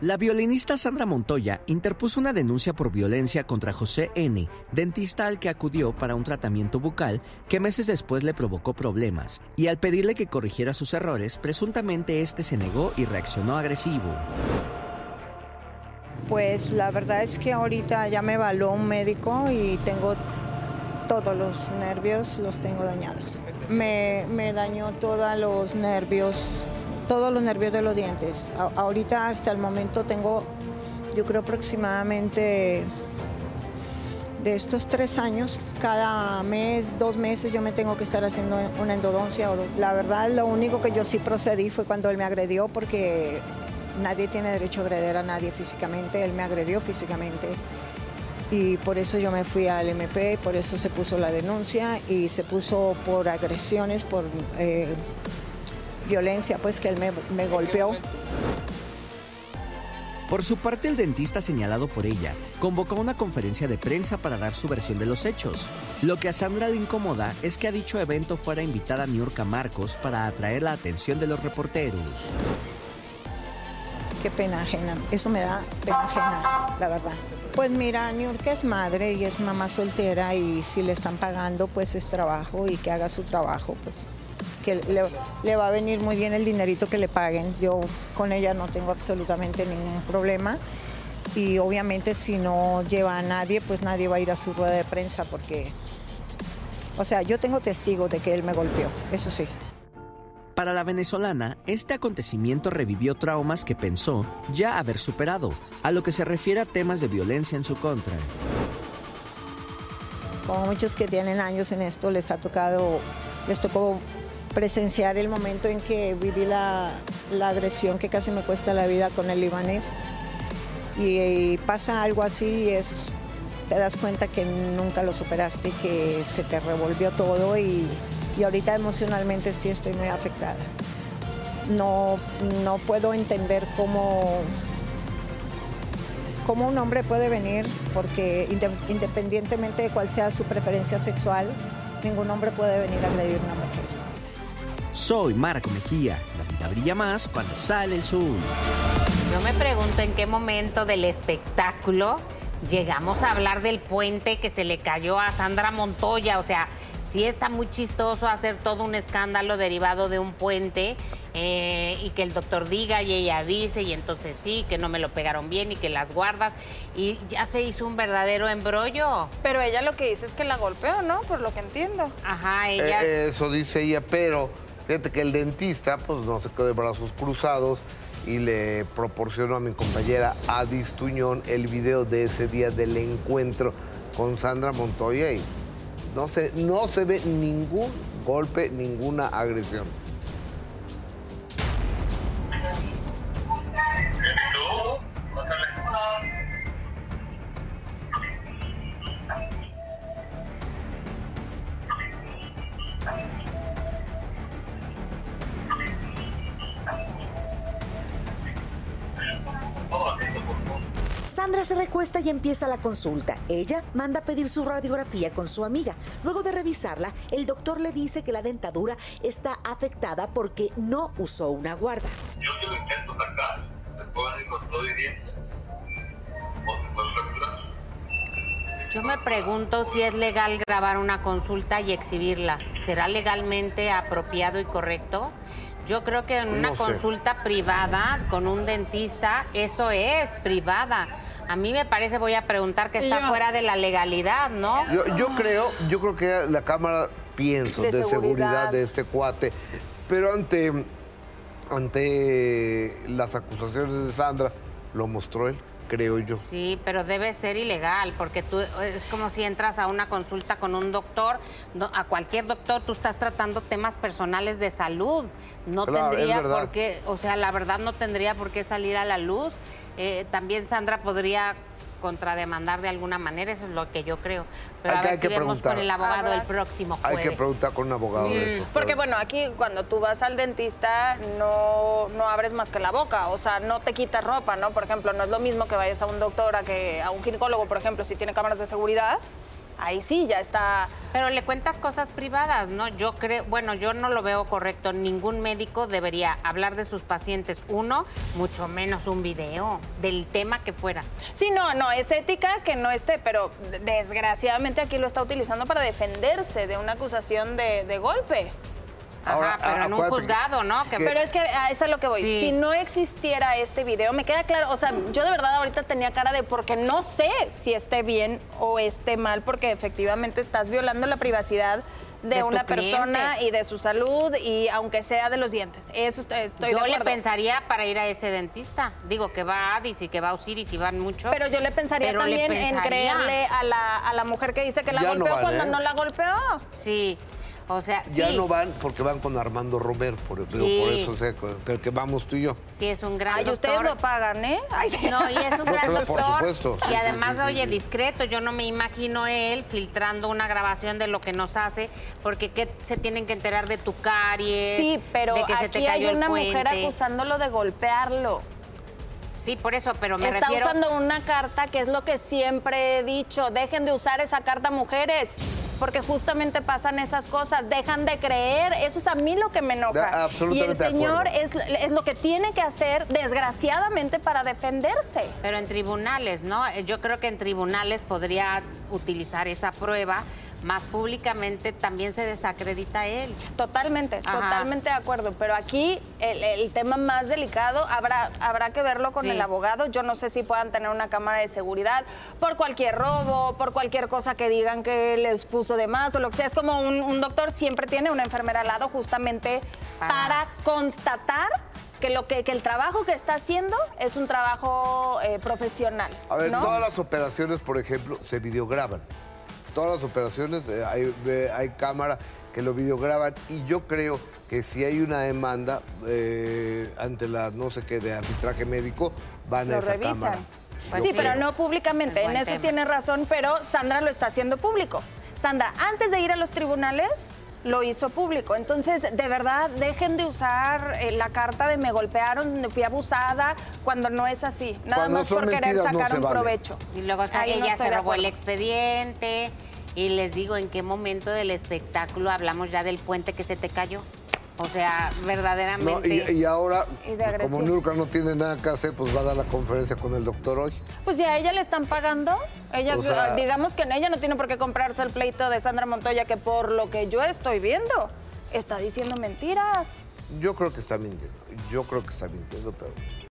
La violinista Sandra Montoya interpuso una denuncia por violencia contra José N., dentista al que acudió para un tratamiento bucal que meses después le provocó problemas, y al pedirle que corrigiera sus errores, presuntamente este se negó y reaccionó agresivo. Pues la verdad es que ahorita ya me evaluó un médico y tengo todos los nervios, los tengo dañados. Me, me dañó todos los nervios todos los nervios de los dientes. ahorita hasta el momento tengo, yo creo aproximadamente de estos tres años, cada mes, dos meses yo me tengo que estar haciendo una endodoncia o dos. La verdad, lo único que yo sí procedí fue cuando él me agredió porque nadie tiene derecho a agredir a nadie físicamente, él me agredió físicamente. Y por eso yo me fui al MP, por eso se puso la denuncia y se puso por agresiones, por eh, violencia, pues que él me, golpeó. Por su parte, el dentista señalado por ella convocó una conferencia de prensa para dar su versión de los hechos. Lo que a Sandra le incomoda es que a dicho evento fuera invitada Niurka Marcos para atraer la atención de los reporteros. Qué pena ajena, eso me da pena ajena, la verdad. Pues mira, Niurka es madre y es mamá soltera y si le están pagando, pues es trabajo y que haga su trabajo, pues que le, va a venir muy bien el dinerito que le paguen. Yo con ella no tengo absolutamente ningún problema. Y obviamente si no lleva a nadie, pues nadie va a ir a su rueda de prensa porque, o sea, yo tengo testigos de que él me golpeó, eso sí. Para la venezolana, este acontecimiento revivió traumas que pensó ya haber superado, a lo que se refiere a temas de violencia en su contra. Como muchos que tienen años en esto, les ha tocado, les tocó presenciar el momento en que viví la, agresión que casi me cuesta la vida con el libanés. Y, pasa algo así y es, te das cuenta que nunca lo superaste, que se te revolvió todo y, ahorita emocionalmente sí estoy muy afectada. No, no puedo entender cómo, cómo un hombre puede venir, porque independientemente de cuál sea su preferencia sexual, ningún hombre puede venir a agredir a una mujer. Soy Marco Mejía. La vida brilla más cuando sale el sol. Yo me pregunto en qué momento del espectáculo llegamos a hablar del puente que se le cayó a Sandra Montoya. O sea, sí está muy chistoso hacer todo un escándalo derivado de un puente eh, y que el doctor diga y ella dice y entonces sí, que no me lo pegaron bien y que las guardas y ya se hizo un verdadero embrollo. Pero ella lo que dice es que la golpeó, ¿no? Por lo que entiendo. Ajá, ella... Eh, eso dice ella, pero Fíjate que el dentista, pues no se quedó de brazos cruzados y le proporcionó a mi compañera Adis Tuñón el video de ese día del encuentro con Sandra Montoya no se, no se ve ningún golpe, ninguna agresión. Sandra se recuesta y empieza la consulta. Ella manda a pedir su radiografía con su amiga. Luego de revisarla, el doctor le dice que la dentadura está afectada porque no usó una guarda. Yo te lo intento sacar, se pueden ir con todo y dientes, o se puede retirar. Yo me pregunto si es legal grabar una consulta y exhibirla. ¿Será legalmente apropiado y correcto? Yo creo que en una consulta privada con un dentista, eso es privada. A mí me parece, voy a preguntar que está fuera de la legalidad, ¿no? Yo, creo, yo creo que la cámara, pienso, de, seguridad. de este cuate, pero ante, ante las acusaciones de Sandra, lo mostró él creo yo. Sí, pero debe ser ilegal, porque tú es como si entras a una consulta con un doctor, a cualquier doctor, tú estás tratando temas personales de salud. No tendría por qué, o sea, la verdad no tendría por qué salir a la luz. Eh, también Sandra podría contrademandar de alguna manera, eso es lo que yo creo. Pero a ver si vemos con el abogado el próximo jueves. Hay que preguntar con un abogado de eso. Porque bueno, aquí cuando tú vas al dentista no, no abres más que la boca, o sea, no te quitas ropa, ¿no? Por ejemplo, no es lo mismo que vayas a un doctor a que a un ginecólogo, por ejemplo, si tiene cámaras de seguridad ahí sí ya está. Pero le cuentas cosas privadas, ¿no? Yo creo, bueno, yo no lo veo correcto. Ningún médico debería hablar de sus pacientes, uno, mucho menos un video, del tema que fuera. Sí, no, no, es ética que no esté, pero desgraciadamente aquí lo está utilizando para defenderse de una acusación de, de golpe. Ahora, Ajá, pero en un juzgado, ¿no? Que- que- Pero es que a eso es lo que voy. Sí. Si no existiera este video, me queda claro, o sea, yo de verdad ahorita tenía cara de porque no sé si esté bien o esté mal, porque efectivamente estás violando la privacidad de, una persona cliente. y de su salud y aunque sea de los dientes. Eso estoy, estoy yo de le pensaría para ir a ese dentista. Digo que va a Addis y que va a Osiris y van mucho. Pero yo le pensaría Pero le también en creerle a la, a la mujer que dice que la Ya no golpeó cuando ¿eh? no la golpeó. Sí, o sea, Ya sí, no van porque van con Armando Romero, por, digo, Sí. por eso o sea, con- que, que vamos tú y yo. sí es un gran Ay, doctor. ustedes lo pagan, ¿eh? Ay, sí. No, y es un No, gran claro, por doctor. supuesto. Y Sí, además, sí, sí, sí, oye, sí. discreto. Yo no me imagino él filtrando una grabación de lo que nos hace, porque ¿qué se tienen que enterar de tu caries? Sí, pero de que se te aquí hay el una mujer acusándolo de golpearlo. Sí, por eso, pero me Está refiero... usando una carta que es lo que siempre he dicho. Dejen de usar esa carta, mujeres. Porque justamente pasan esas cosas. Dejan de creer. Eso es a mí lo que me enoja. absolutamente y el señor es, es lo que tiene que hacer, desgraciadamente, para defenderse. Pero en tribunales, ¿no? Yo creo que en tribunales podría utilizar esa prueba, más públicamente también se desacredita a él. Totalmente, Ajá. totalmente de acuerdo. Pero aquí el, el tema más delicado habrá, habrá que verlo con Sí. el abogado. Yo no sé si puedan tener una cámara de seguridad por cualquier robo, por cualquier cosa que digan que les puso de más o lo que sea. Es como un, un doctor siempre tiene una enfermera al lado justamente Para- para constatar que, lo que, que el trabajo que está haciendo es un trabajo eh, profesional. A ver, ¿no? todas las operaciones, por ejemplo, se videograban. Todas las operaciones eh, hay, eh, hay cámara que lo videograban y yo creo que si hay una demanda eh, ante la no sé qué de arbitraje médico, van a esa revisan. cámara. Pues sí, pero no públicamente. Es En eso tema. tiene razón, pero Sandra lo está haciendo público. Sandra, antes de ir a los tribunales, lo hizo público. Entonces, de verdad, dejen de usar eh, la carta de me golpearon, fui abusada, cuando no es así. Nada Cuando más por querer mentiras, no sacar un vale. provecho. Y luego o sea, Ahí no ella estoy se robó el expediente. Y les digo, ¿en qué momento del espectáculo hablamos ya del puente que se te cayó? O sea, No, verdaderamente. y, y ahora, Y como Nurka no tiene nada que hacer, pues va a dar la conferencia con el doctor hoy. Pues ya a ella le están pagando. Ella, O sea- digamos que ella no tiene por qué comprarse el pleito de Sandra Montoya, que por lo que yo estoy viendo, está diciendo mentiras. Yo creo que está mintiendo. Yo creo que está mintiendo, pero